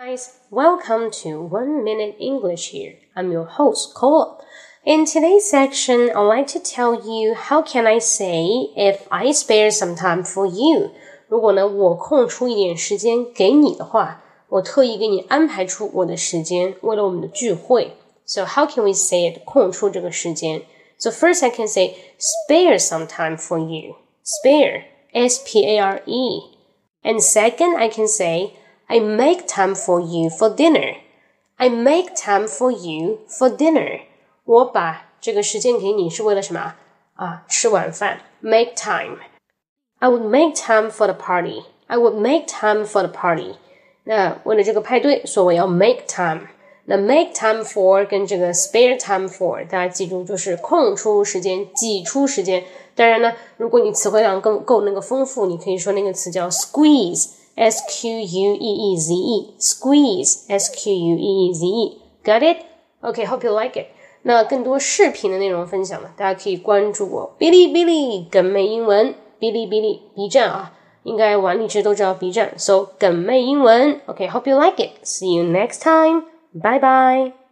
Guys, welcome to One Minute English here. I'm your host, Cole. In today's section, I'd like to tell you how can I say if I spare some time for you. 如果呢，我空出一点时间给你的话，我特意给你安排出我的时间，为了我们的聚会。So how can we say it? 空出这个时间。So first I can say spare some time for you. Spare, S-P-A-R-E. And second I can say I make time for you for dinner. I make time for you for dinner. 我把这个时间给你是为了什么啊？吃晚饭，make time. I would make time for the party. I would make time for the party. 那为了这个派对，所以我要 make time。那 make time for 跟这个 spare time for，大家记住就是空出时间、挤出时间。当然呢，如果你词汇量更够那个丰富，你可以说那个词叫 squeeze。 S Q U E E Z E squeeze S Q U E E Z E got it? Okay, hope you like it. 那更多视频的内容分享呢，大家可以关注我哔哩哔哩梗妹英文哔哩哔哩 B 站啊，应该玩荔枝都知道 B 站，搜梗妹英文。Okay, hope you like it. See you next time. Bye bye.